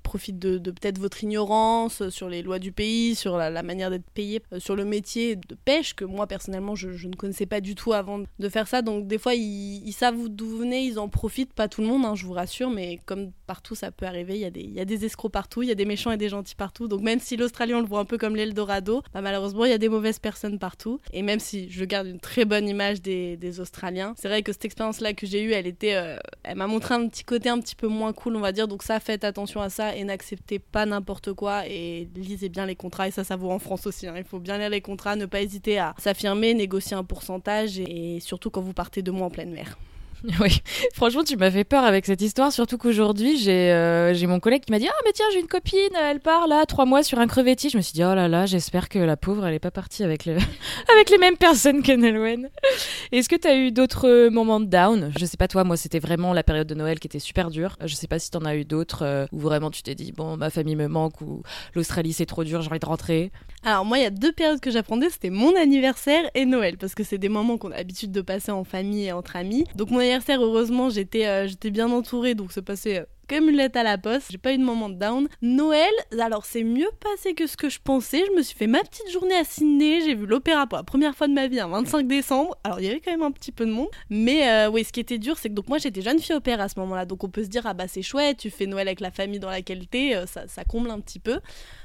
profite de, peut-être votre ignorance sur les lois du pays, sur la, manière d'être payé, euh, sur le métier de pêche que moi personnellement je, ne connaissais pas du tout avant de faire ça. Donc des fois ils, savent d'où vous venez, ils en profitent, pas tout le monde, hein, je vous rassure, mais comme partout ça peut arriver, il y, a des, y a des escrocs partout, il y a des méchants et des gentils partout. Donc même si l'Australie on le voit un peu comme l'Eldorado, bah, malheureusement il y a des mauvaises personnes partout. Et même si je garde une très bonne image des, Australiens, c'est vrai que cette expérience là que j'ai eue, elle euh, elle m'a montré un petit côté un petit peu moins cool on va dire. Donc ça faites attention à ça et n'acceptez pas n'importe quoi et lisez bien les contrats. Et ça, ça vaut en France aussi. Hein. Il faut bien lire les contrats, ne pas hésiter à s'affirmer, négocier un pourcentage et surtout quand vous partez de mois en pleine mer. Oui, franchement, tu m'as fait peur avec cette histoire, surtout qu'aujourd'hui, j'ai euh, j'ai mon collègue qui m'a dit Ah, mais tiens, j'ai une copine, elle part là, trois mois sur un crevettier. Je me suis dit Oh là là, j'espère que la pauvre, elle est pas partie avec, avec les mêmes personnes que Nelwen. Est-ce que tu as eu d'autres moments de down? Je sais pas, toi, moi, c'était vraiment la période de Noël qui était super dure. Je sais pas si t'en as eu d'autres euh, où vraiment tu t'es dit Bon, ma famille me manque ou l'Australie c'est trop dur, j'ai envie de rentrer. Alors, moi, il y a deux périodes que j'apprenais c'était mon anniversaire et Noël, parce que c'est des moments qu'on a l'habitude de passer en famille et entre amis. Donc, mon anniversaire, heureusement, j'étais euh, j'étais bien entourée, donc ça passait euh, comme une lettre à la poste. J'ai pas eu de moment de down. Noël, alors c'est mieux passé que ce que je pensais. Je me suis fait ma petite journée à Sydney. J'ai vu l'opéra pour la première fois de ma vie, un 25 décembre. Alors il y avait quand même un petit peu de monde. Mais euh, oui, ce qui était dur, c'est que donc moi j'étais jeune fille père à ce moment-là. Donc on peut se dire, ah bah c'est chouette, tu fais Noël avec la famille dans laquelle t'es, ça, ça comble un petit peu.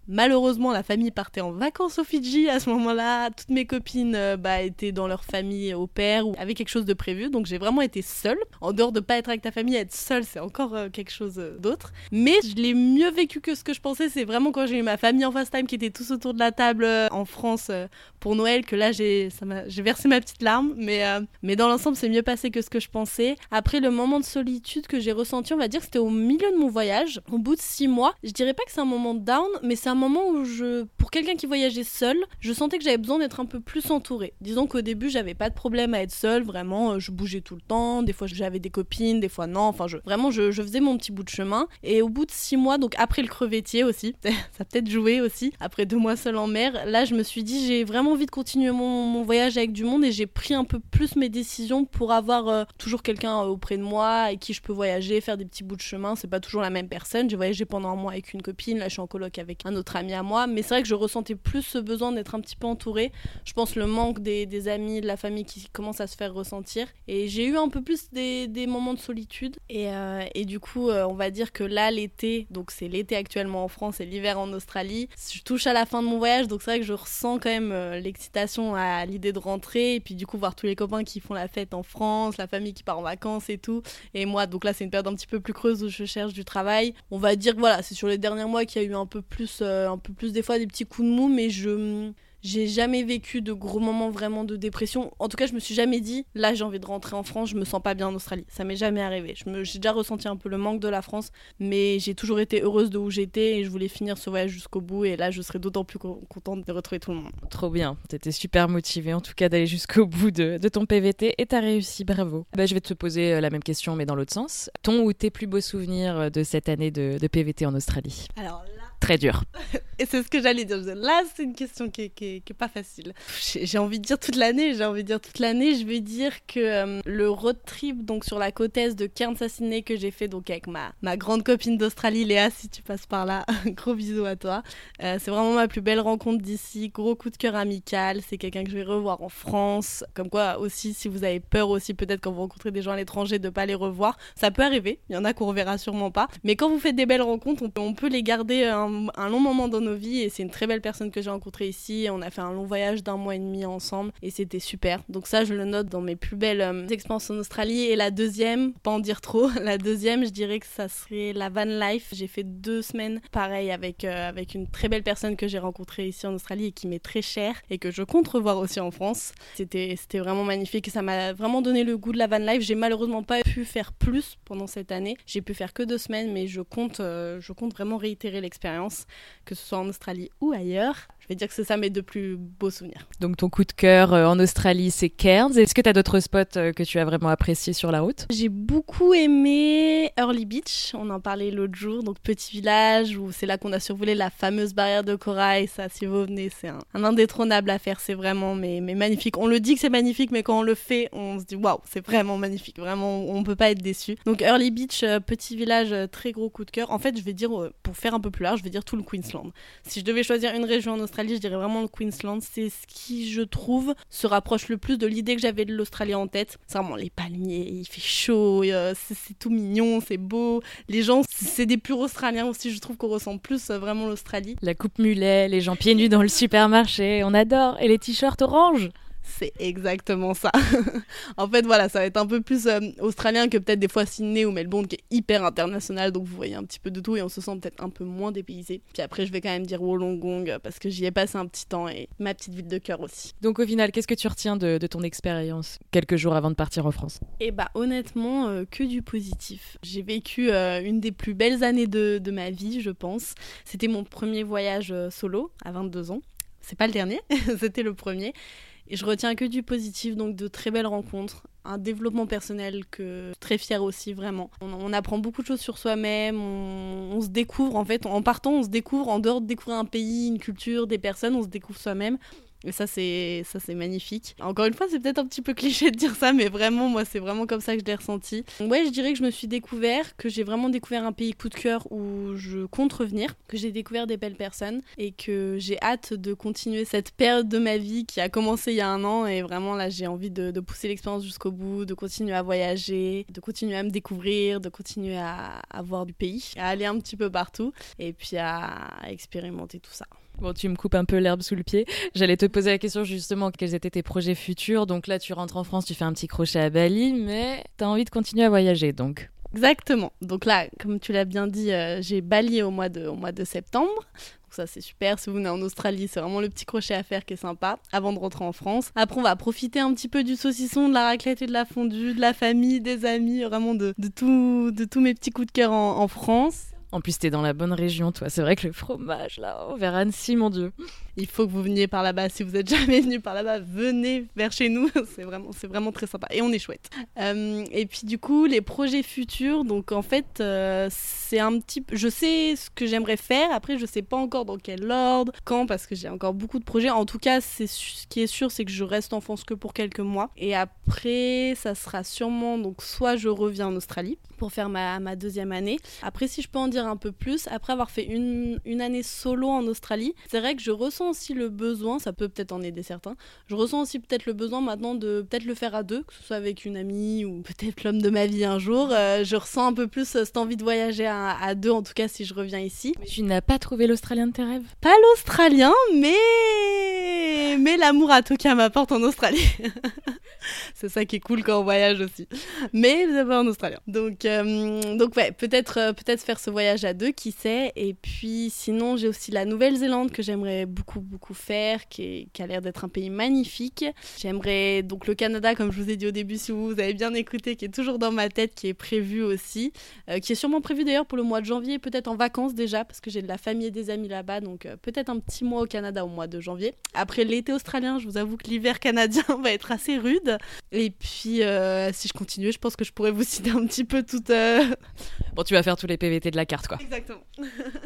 Malheureusement, la famille partait en vacances au Fidji à ce moment-là. Toutes mes copines euh, bah, étaient dans leur famille au père ou avaient quelque chose de prévu. Donc j'ai vraiment été seule. En dehors de pas être avec ta famille, être seule, c'est encore quelque chose euh, d'autre. Mais je l'ai mieux vécu que ce que je pensais. C'est vraiment quand j'ai eu ma famille en FaceTime qui était tous autour de la table euh, en France euh, pour Noël que là j'ai versé ma petite larme. Mais, mais dans l'ensemble, c'est mieux passé que ce que je pensais. Après le moment de solitude que j'ai ressenti, on va dire c'était au milieu de mon voyage, au bout de six mois. Je dirais pas que c'est un moment down, mais c'est un moment où je, pour quelqu'un qui voyageait seul, je sentais que j'avais besoin d'être un peu plus entourée. Disons qu'au début, j'avais pas de problème à être seule, vraiment, je bougeais tout le temps. Des fois, j'avais des copines, des fois non. Enfin, vraiment, je, faisais mon petit bout de chemin. Et au bout de six mois, donc après le crevettier aussi, ça peut-être joué aussi, après deux mois seul en mer, là je me suis dit j'ai vraiment envie de continuer mon, voyage avec du monde et j'ai pris un peu plus mes décisions pour avoir euh, toujours quelqu'un euh, auprès de moi avec qui je peux voyager, faire des petits bouts de chemin. C'est pas toujours la même personne. J'ai voyagé pendant un mois avec une copine, là je suis en coloc avec un autre ami à moi, mais c'est vrai que je ressentais plus ce besoin d'être un petit peu entourée. Je pense le manque des, amis, de la famille qui commence à se faire ressentir. Et j'ai eu un peu plus des, moments de solitude. Et, euh, et du coup, on va dire que là, l'été, donc c'est l'été actuellement en France et l'hiver en Australie. Je touche à la fin de mon voyage, donc c'est vrai que je ressens quand même euh, l'excitation à l'idée de rentrer et puis du coup voir tous les copains qui font la fête en France, la famille qui part en vacances et tout. Et moi, donc là c'est une période un petit peu plus creuse où je cherche du travail. On va dire que voilà, c'est sur les derniers mois qu'il y a eu un peu plus, euh, un peu plus des fois des petits coups de mou, mais je J'ai jamais vécu de gros moments vraiment de dépression. En tout cas, je me suis jamais dit, là j'ai envie de rentrer en France, je me sens pas bien en Australie. Ça m'est jamais arrivé. J'ai déjà ressenti un peu le manque de la France, mais j'ai toujours été heureuse de où j'étais et je voulais finir ce voyage jusqu'au bout. Et là, je serais d'autant plus contente de retrouver tout le monde. Trop bien. T'étais super motivée en tout cas d'aller jusqu'au bout de, ton PVT et t'as réussi. Bravo. Bah, je vais te poser euh, la même question, mais dans l'autre sens. Ton ou tes plus beaux souvenirs euh, de cette année de, de PVT en Australie? Alors là, très dur. Et c'est ce que j'allais dire. Là, c'est une question qui est, pas facile. J'ai envie de dire toute l'année. J'ai envie de dire toute l'année. Je vais dire que euh, le road trip donc sur la côte est de Cairns Sydney que j'ai fait donc avec ma, ma grande copine d'Australie, Léa, si tu passes par là, gros bisous à toi. Euh, c'est vraiment ma plus belle rencontre d'ici. Gros coup de cœur amical. C'est quelqu'un que je vais revoir en France. Comme quoi aussi, si vous avez peur aussi peut-être quand vous rencontrez des gens à l'étranger de pas les revoir, ça peut arriver. Il y en a qu'on reverra sûrement pas. Mais quand vous faites des belles rencontres, on peut, on peut les garder un un, long moment dans nos vies et c'est une très belle personne que j'ai rencontrée ici. On a fait un long voyage d'un mois et demi ensemble et c'était super. Donc ça, je le note dans mes plus belles euh, expériences en Australie. Et la deuxième, pas en dire trop, la deuxième, je dirais que ça serait la van life. J'ai fait deux semaines pareil avec, euh, avec une très belle personne que j'ai rencontrée ici en Australie et qui m'est très chère et que je compte revoir aussi en France. C'était vraiment magnifique et ça m'a vraiment donné le goût de la van life. J'ai malheureusement pas pu faire plus pendant cette année. J'ai pu faire que deux semaines, mais je compte, euh, je compte vraiment réitérer l'expérience que ce soit en Australie ou ailleurs. Je vais dire que c'est ça mes deux plus beaux souvenirs. Donc ton coup de cœur euh, en Australie, c'est Cairns. Est-ce que tu as d'autres spots euh, que tu as vraiment appréciés sur la route? J'ai beaucoup aimé Early Beach, on en parlait l'autre jour, donc petit village où c'est là qu'on a survolé la fameuse barrière de corail. Ça, si vous venez, c'est un, indétrônable à faire, c'est vraiment mais, mais magnifique. On le dit que c'est magnifique, mais quand on le fait, on se dit waouh, c'est vraiment magnifique. Vraiment, on peut pas être déçu. Donc Early Beach, euh, petit village, très gros coup de cœur. En fait, je vais dire, pour faire un peu plus large, je vais dire tout le Queensland. Si je devais choisir une région en Australie, je dirais vraiment le Queensland. C'est ce qui, je trouve, se rapproche le plus de l'idée que j'avais de l'Australie en tête. C'est vraiment les palmiers, il fait chaud, euh, c'est tout mignon, c'est beau. Les gens, c'est des purs Australiens aussi, je trouve qu'on ressent plus euh, vraiment l'Australie. La coupe mulet, les gens pieds nus dans le supermarché, on adore. Et les t-shirts orange c'est exactement ça. en fait, voilà, ça va être un peu plus euh, australien que peut-être des fois Sydney ou Melbourne, qui est hyper international, donc vous voyez un petit peu de tout et on se sent peut-être un peu moins dépaysé. Puis après, je vais quand même dire Wollongong euh, parce que j'y ai passé un petit temps et ma petite ville de cœur aussi. Donc au final, qu'est-ce que tu retiens de, ton expérience quelques jours avant de partir en France? Eh bah honnêtement, euh, que du positif. J'ai vécu une des plus belles années de, de ma vie, je pense. C'était mon premier voyage solo à 22 ans. C'est pas le dernier, c'était le premier. Et je retiens que du positif, donc de très belles rencontres, un développement personnel que très fier aussi vraiment. On, apprend beaucoup de choses sur soi-même, on, se découvre en fait, en partant on se découvre, en dehors de découvrir un pays, une culture, des personnes, on se découvre soi-même. Et ça, c'est ça c'est magnifique. Encore une fois, c'est peut-être un petit peu cliché de dire ça, mais vraiment, moi, c'est vraiment comme ça que je l'ai ressenti. ouais, je dirais que je me suis découvert, que j'ai vraiment découvert un pays coup de cœur où je compte revenir, que j'ai découvert des belles personnes et que j'ai hâte de continuer cette période de ma vie qui a commencé il y a un an. Et vraiment, là, j'ai envie de, pousser l'expérience jusqu'au bout, de continuer à voyager, de continuer à me découvrir, de continuer à, à voir du pays, à aller un petit peu partout et puis à expérimenter tout ça. Bon, tu me coupes un peu l'herbe sous le pied. J'allais te poser la question justement quels étaient tes projets futurs? Donc là, tu rentres en France, tu fais un petit crochet à Bali, mais tu as envie de continuer à voyager donc. Exactement. Donc là, comme tu l'as bien dit, euh, j'ai Bali au mois de, au mois de septembre. Ça, c'est super. Si vous venez en Australie, c'est vraiment le petit crochet à faire qui est sympa avant de rentrer en France. Après, on va profiter un petit peu du saucisson, de la raclette et de la fondue, de la famille, des amis, vraiment de, de, tout, de tous mes petits coups de cœur en France. En plus, t'es dans la bonne région, toi. C'est vrai que le fromage, là, oh, vers Annecy, mon Dieu. Il faut que vous veniez par là-bas. Si vous êtes jamais venu par là-bas, venez vers chez nous. c'est vraiment, c'est vraiment très sympa. Et on est chouette. Euh, et puis, du coup, les projets futurs. Donc, en fait, euh, c'est un petit peu. Je sais ce que j'aimerais faire. Après, je sais pas encore dans quel ordre, quand, parce que j'ai encore beaucoup de projets. En tout cas, c'est ce qui est sûr, c'est que je reste en France que pour quelques mois. Et après, ça sera sûrement. Donc, soit je reviens en Australie pour faire ma, ma deuxième année. Après, si je peux en dire un peu plus. Après avoir fait une, une année solo en Australie, c'est vrai que je ressens aussi le besoin, ça peut peut-être en aider certains, je ressens aussi peut-être le besoin maintenant de peut-être le faire à deux, que ce soit avec une amie ou peut-être l'homme de ma vie un jour. Euh, je ressens un peu plus cette envie de voyager à, à, deux, en tout cas si je reviens ici. Tu n'as pas trouvé l'Australien de tes rêves? Pas l'Australien, mais mais l'amour à toqué à ma porte en Australie. c'est ça qui est cool quand on voyage aussi. Mais vous avez un Australien. Donc, euh, donc ouais, peut-être euh, peut-être faire ce voyage à deux, qui sait. Et puis sinon, j'ai aussi la Nouvelle-Zélande que j'aimerais beaucoup, beaucoup faire, qui, a l'air d'être un pays magnifique. J'aimerais donc le Canada, comme je vous ai dit au début, si vous, avez bien écouté, qui est toujours dans ma tête, qui est prévu aussi. Euh, qui est sûrement prévu d'ailleurs pour le mois de janvier, peut-être en vacances déjà, parce que j'ai de la famille et des amis là-bas. Donc peut-être un petit mois au Canada au mois de janvier. Après l'été australien, je vous avoue que l'hiver canadien va être assez rude. Et puis, euh, si je continuais, je pense que je pourrais vous citer un petit peu tout. Euh, bon, tu vas faire tous les PVT de la carte, quoi. Exactement.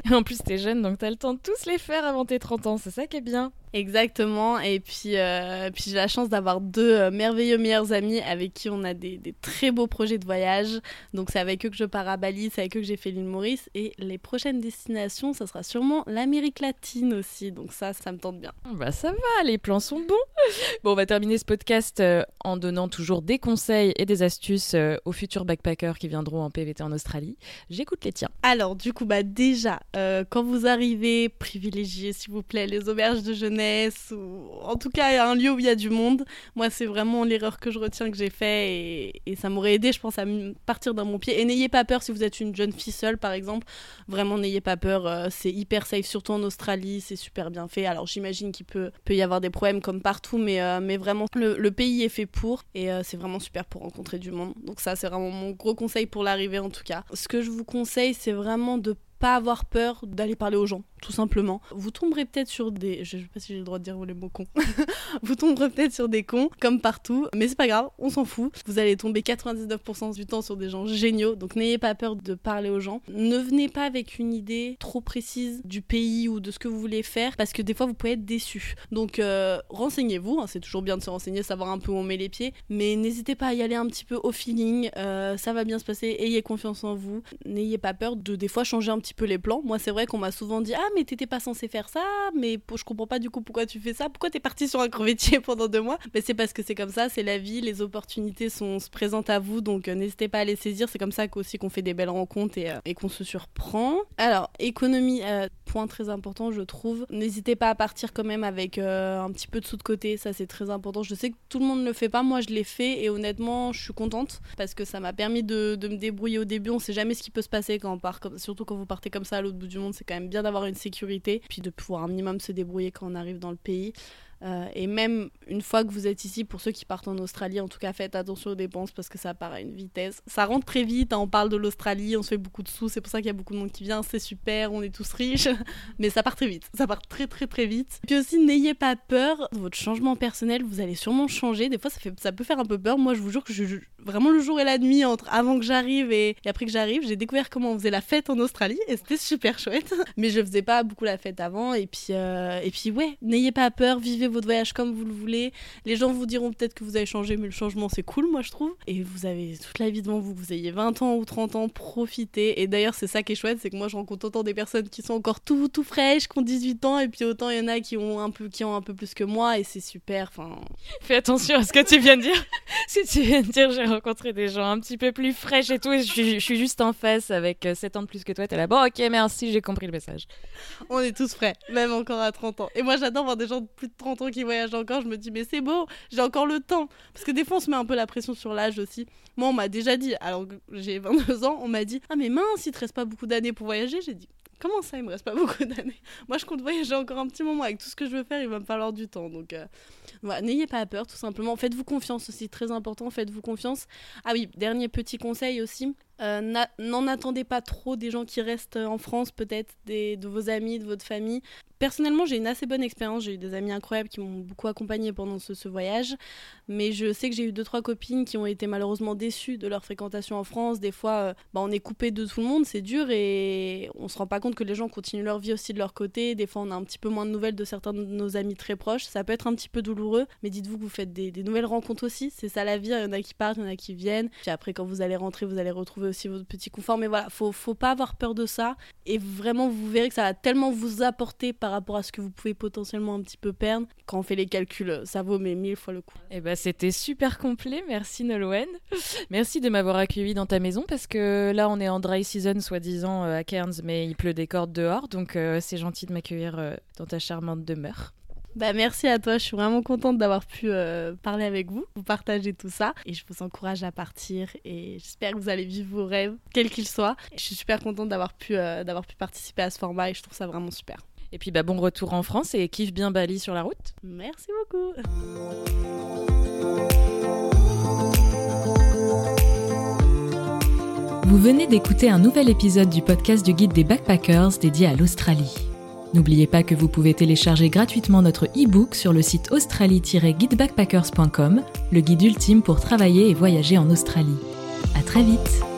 Et en plus, t'es jeune, donc t'as le temps de tous les faire avant tes 30 ans. C'est ça qui est bien. Exactement. Et puis, euh, puis j'ai la chance d'avoir deux merveilleux meilleurs amis avec qui on a des, des, très beaux projets de voyage. Donc c'est avec eux que je pars à Bali, c'est avec eux que j'ai fait l'île Maurice. Et les prochaines destinations, ça sera sûrement l'Amérique latine aussi. Donc ça, ça me tente bien. Bah ça va, les plans sont bons. Bon, on va terminer ce podcast euh, en donnant toujours des conseils et des astuces aux futurs backpackers qui viendront en PVT en Australie. J'écoute les tiens. Alors du coup, bah déjà, quand vous arrivez, privilégiez s'il vous plaît les auberges de jeunesse ou en tout cas un lieu où il y a du monde. Moi, c'est vraiment l'erreur que je retiens que j'ai fait et, ça m'aurait aidé, je pense, à partir dans mon pied. Et n'ayez pas peur si vous êtes une jeune fille seule, par exemple. Vraiment, n'ayez pas peur. Euh, c'est hyper safe, surtout en Australie. C'est super bien fait. Alors, j'imagine qu'il peut, peut y avoir des problèmes comme partout, mais, euh, vraiment, le, pays est fait pour et euh, c'est vraiment super pour rencontrer du monde. Donc, ça, c'est vraiment mon gros conseil pour l'arrivée, en tout cas. Ce que je vous conseille, c'est vraiment de pas avoir peur d'aller parler aux gens tout simplement. Vous tomberez peut-être sur des. Je sais pas si j'ai le droit de dire les mots cons. vous tomberez peut-être sur des cons, comme partout, mais c'est pas grave, on s'en fout. Vous allez tomber 99% du temps sur des gens géniaux, donc n'ayez pas peur de parler aux gens. Ne venez pas avec une idée trop précise du pays ou de ce que vous voulez faire, parce que des fois vous pouvez être déçu. Donc euh, renseignez-vous, hein, c'est toujours bien de se renseigner, savoir un peu où on met les pieds, mais n'hésitez pas à y aller un petit peu au feeling, euh, ça va bien se passer, ayez confiance en vous, n'ayez pas peur de des fois changer un petit peu les plans. Moi c'est vrai qu'on m'a souvent dit ah mais t'étais pas censé faire ça, mais je comprends pas du coup pourquoi tu fais ça, pourquoi t'es parti sur un crevettier pendant deux mois? Mais c'est parce que c'est comme ça, c'est la vie, les opportunités sont, se présentent à vous, donc euh, n'hésitez pas à les saisir. C'est comme ça aussi qu'on fait des belles rencontres et, euh, qu'on se surprend. Alors, économie, euh, point très important, je trouve. N'hésitez pas à partir quand même avec un petit peu de sous de côté, ça c'est très important. Je sais que tout le monde ne le fait pas, moi je l'ai fait et honnêtement, je suis contente parce que ça m'a permis de, de, me débrouiller au début. On sait jamais ce qui peut se passer quand on part, surtout quand vous partez comme ça à l'autre bout du monde, c'est quand même bien d'avoir une sécurité puis de pouvoir un minimum se débrouiller quand on arrive dans le pays. Euh, et même une fois que vous êtes ici, pour ceux qui partent en Australie, en tout cas faites attention aux dépenses parce que ça part à une vitesse. Ça rentre très vite, hein, on parle de l'Australie, on se fait beaucoup de sous, c'est pour ça qu'il y a beaucoup de monde qui vient, c'est super, on est tous riches, mais ça part très vite, ça part très très très vite. Puis aussi, n'ayez pas peur, votre changement personnel, vous allez sûrement changer, des fois ça, fait, ça peut faire un peu peur, moi je vous jure que vraiment le jour et la nuit, entre avant que j'arrive et, après que j'arrive, j'ai découvert comment on faisait la fête en Australie et c'était super chouette, mais je faisais pas beaucoup la fête avant, et puis, euh, et puis ouais, n'ayez pas peur, vivez votre voyage comme vous le voulez. Les gens vous diront peut-être que vous avez changé, mais le changement c'est cool, moi je trouve. Et vous avez toute la vie devant vous, vous ayez 20 ans ou 30 ans, profitez. Et d'ailleurs, c'est ça qui est chouette, c'est que moi je rencontre autant des personnes qui sont encore tout, tout fraîches, qui ont 18 ans, et puis autant il y en a qui ont un peu, qui ont un peu plus que moi, et c'est super. Enfin, fais attention à ce que tu viens de dire. si tu viens de dire j'ai rencontré des gens un petit peu plus fraîches et tout, et je, suis, juste en face avec 7 euh, ans de plus que toi, t'es là, bon ok, merci, j'ai compris le message. On est tous frais, même encore à 30 ans. Et moi j'adore voir des gens de plus de 30 qui voyagent encore, je me dis, mais c'est beau, j'ai encore le temps. Parce que des fois, on se met un peu la pression sur l'âge aussi. Moi, on m'a déjà dit, alors que j'ai 22 ans, on m'a dit, ah, mais mince, il te reste pas beaucoup d'années pour voyager. J'ai dit, comment ça, il me reste pas beaucoup d'années? Moi, je compte voyager encore un petit moment. Avec tout ce que je veux faire, il va me falloir du temps. Donc, euh, n'ayez pas peur, tout simplement. Faites-vous confiance aussi, très important, faites-vous confiance. Ah oui, dernier petit conseil aussi. Euh, n'en attendez pas trop des gens qui restent en France, peut-être de vos amis, de votre famille. Personnellement, j'ai une assez bonne expérience. J'ai eu des amis incroyables qui m'ont beaucoup accompagnée pendant ce, voyage. Mais je sais que j'ai eu deux, trois copines qui ont été malheureusement déçues de leur fréquentation en France. Des fois, euh, bah, on est coupé de tout le monde, c'est dur et on se rend pas compte que les gens continuent leur vie aussi de leur côté. Des fois, on a un petit peu moins de nouvelles de certains de nos amis très proches. Ça peut être un petit peu douloureux, mais dites-vous que vous faites des, nouvelles rencontres aussi. C'est ça la vie. Il y en a qui partent, il y en a qui viennent. Puis après, quand vous allez rentrer, vous allez retrouver aussi votre petit confort. Mais voilà, faut, faut pas avoir peur de ça. Et vraiment, vous verrez que ça va tellement vous apporter par rapport à ce que vous pouvez potentiellement un petit peu perdre. Quand on fait les calculs, ça vaut mais mille fois le coup. Et eh ben, c'était super complet. Merci Nolwenn. Merci de m'avoir accueilli dans ta maison parce que là, on est en dry season, soi-disant, euh, à Cairns, mais il pleut des cordes dehors. Donc, euh, c'est gentil de m'accueillir euh, dans ta charmante demeure. Bah, merci à toi, je suis vraiment contente d'avoir pu euh, parler avec vous, vous partager tout ça. Et je vous encourage à partir et j'espère que vous allez vivre vos rêves, quels qu'ils soient. je suis super contente d'avoir pu, euh, d'avoir pu participer à ce format et je trouve ça vraiment super. Et puis bah, bon retour en France et kiffe bien Bali sur la route. Merci beaucoup. Vous venez d'écouter un nouvel épisode du podcast du guide des backpackers dédié à l'Australie. N'oubliez pas que vous pouvez télécharger gratuitement notre e-book sur le site australie-guidebackpackers.com, le guide ultime pour travailler et voyager en Australie. À très vite!